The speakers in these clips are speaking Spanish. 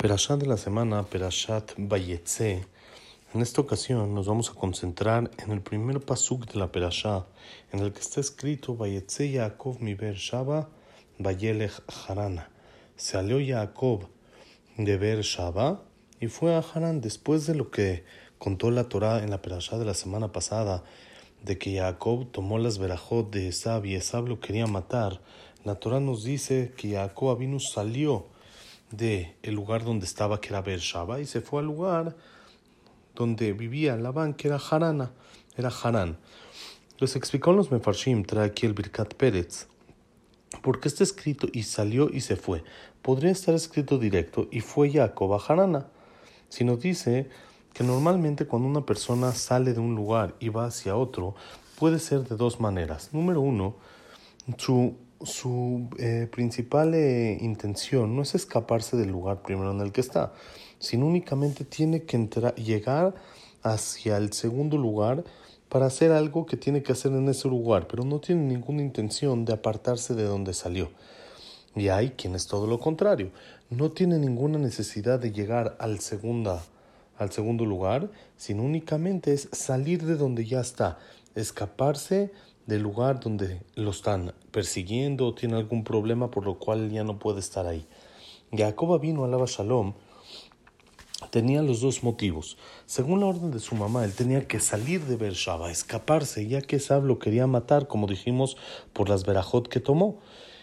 Perashat de la semana, Perashat Bayetze. En esta ocasión nos vamos a concentrar en el primer pasuk de la Perashat, en el que está escrito Bayetze Yaakov mi Shaba Bayelech Harana. Salió Jacob de Ber Shaba y fue a Haran después de lo que contó la Torah en la Perashat de la semana pasada, de que Jacob tomó las verajot de Esab y Esab lo quería matar. La Torah nos dice que Jacob vino salió de el lugar donde estaba, que era Beersheba, y se fue al lugar donde vivía Labán, que era Harana, era Harán. Les explicó en los Mefarshim, trae aquí el Birkat Pérez, porque está escrito y salió y se fue. Podría estar escrito directo y fue Jacob a Harana. Si nos dice que normalmente cuando una persona sale de un lugar y va hacia otro, puede ser de dos maneras. Número uno, su su eh, principal eh, intención no es escaparse del lugar primero en el que está, sino únicamente tiene que entrar, llegar hacia el segundo lugar para hacer algo que tiene que hacer en ese lugar, pero no tiene ninguna intención de apartarse de donde salió. Y hay quien es todo lo contrario, no tiene ninguna necesidad de llegar al, segunda, al segundo lugar, sino únicamente es salir de donde ya está, escaparse del lugar donde lo están persiguiendo o tiene algún problema por lo cual ya no puede estar ahí. Jacob vino a Lava Shalom tenía los dos motivos. Según la orden de su mamá, él tenía que salir de Beersheba, escaparse, ya que Sab lo quería matar, como dijimos, por las verajot que tomó.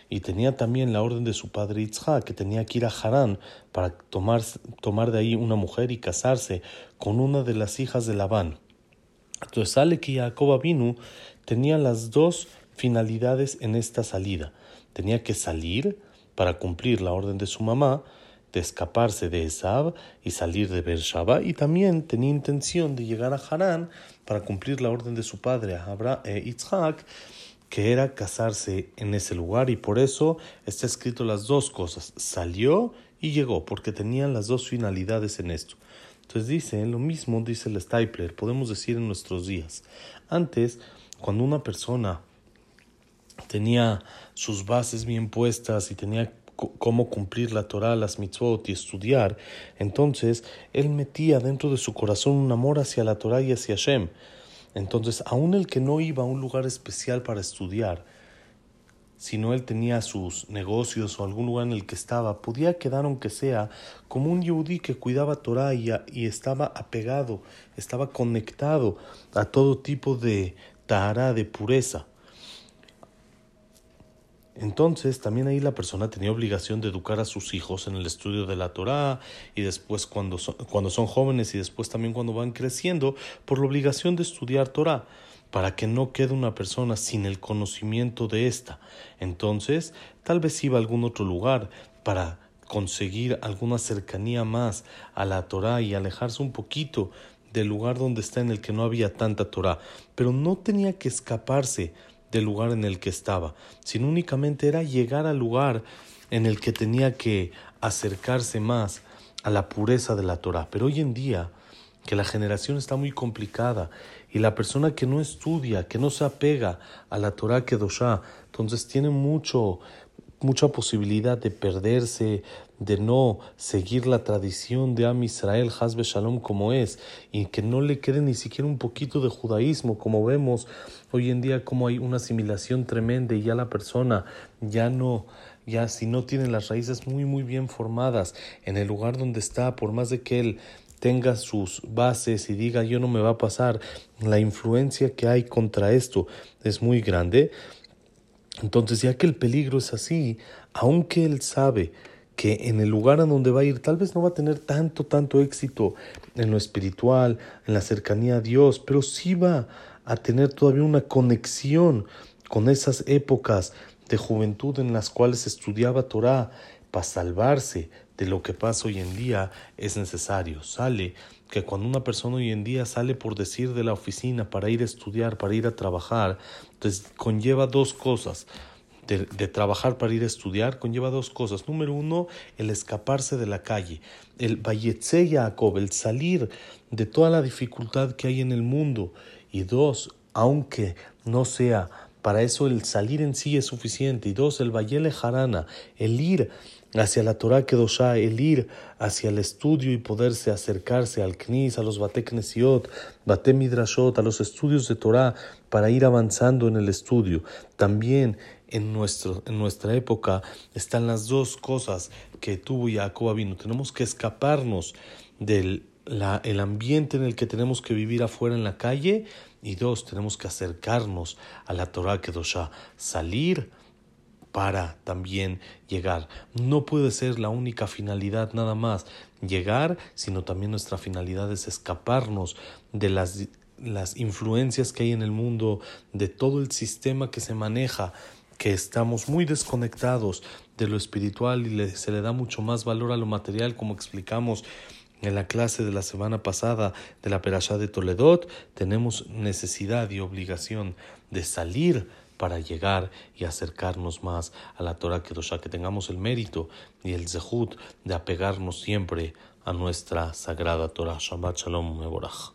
Y tenía también la orden de su padre Itzhak, que tenía que ir a Harán para tomar, tomar de ahí una mujer y casarse con una de las hijas de Labán. Entonces sale que Jacob vino tenía las dos finalidades en esta salida. Tenía que salir para cumplir la orden de su mamá, de escaparse de Esab y salir de Beersheba, y también tenía intención de llegar a Harán para cumplir la orden de su padre, Abraham, eh, Yitzhak, que era casarse en ese lugar, y por eso está escrito las dos cosas, salió y llegó, porque tenían las dos finalidades en esto. Entonces dice, lo mismo dice el Stapler, podemos decir en nuestros días. Antes, cuando una persona tenía sus bases bien puestas y tenía cómo cumplir la Torah, las mitzvot y estudiar, entonces él metía dentro de su corazón un amor hacia la Torah y hacia Hashem. Entonces, aun el que no iba a un lugar especial para estudiar, sino él tenía sus negocios o algún lugar en el que estaba, podía quedar aunque sea como un yudí que cuidaba Torah y, y, estaba apegado, estaba conectado a todo tipo de, Tahara de pureza. Entonces, también ahí la persona tenía obligación de educar a sus hijos en el estudio de la Torá y después cuando son, cuando son jóvenes y después también cuando van creciendo, por la obligación de estudiar Torá, para que no quede una persona sin el conocimiento de esta. Entonces, tal vez iba a algún otro lugar para conseguir alguna cercanía más a la Torá y alejarse un poquito del lugar donde está en el que no había tanta Torah, pero no tenía que escaparse del lugar en el que estaba, sino únicamente era llegar al lugar en el que tenía que acercarse más a la pureza de la Torah. Pero hoy en día, que la generación está muy complicada y la persona que no estudia, que no se apega a la Torah Kedoshá, entonces tiene mucho, mucha posibilidad de perderse, de no seguir la tradición de Am Israel, Hazbe Shalom como es, y que no le quede ni siquiera un poquito de judaísmo, como vemos hoy en día como hay una asimilación tremenda y ya la persona ya no, ya si no tiene las raíces muy muy bien formadas en el lugar donde está, por más de que él tenga sus bases y diga yo no me va a pasar, la influencia que hay contra esto es muy grande. Entonces, ya que el peligro es así, aunque él sabe que en el lugar a donde va a ir tal vez no va a tener tanto, tanto éxito en lo espiritual, en la cercanía a Dios, pero sí va a tener todavía una conexión con esas épocas de juventud en las cuales estudiaba Torah para salvarse de lo que pasa hoy en día es necesario. Sale que cuando una persona hoy en día sale por decir de la oficina para ir a estudiar, para ir a trabajar, entonces conlleva dos cosas de, trabajar para ir a estudiar conlleva dos cosas. Número uno, el escaparse de la calle, el Bayetze Jacob, el salir de toda la dificultad que hay en el mundo. Y dos, aunque no sea para eso el salir en sí es suficiente. Y dos, el Bayele Jarana, el ir hacia la Torah Kedoshá, el ir hacia el estudio y poderse acercarse al Knis, a los Bate Knesiot, Bate Midrashot, a los estudios de Torah, para ir avanzando en el estudio. También en, nuestro, en nuestra época están las dos cosas que tuvo Jacob vino. Tenemos que escaparnos del el ambiente en el que tenemos que vivir afuera en la calle y dos, tenemos que acercarnos a la Torah Kedoshá, salir para también llegar. No puede ser la única finalidad nada más llegar, sino también nuestra finalidad es escaparnos de las, las influencias que hay en el mundo, de todo el sistema que se maneja, que estamos muy desconectados de lo espiritual y se le da mucho más valor a lo material, como explicamos en la clase de la semana pasada de la Perashá de Toledot, tenemos necesidad y obligación de salir para llegar y acercarnos más a la Torah Kedoshá, que tengamos el mérito y el zehut de apegarnos siempre a nuestra sagrada Torah. Shabbat Shalom Meborach.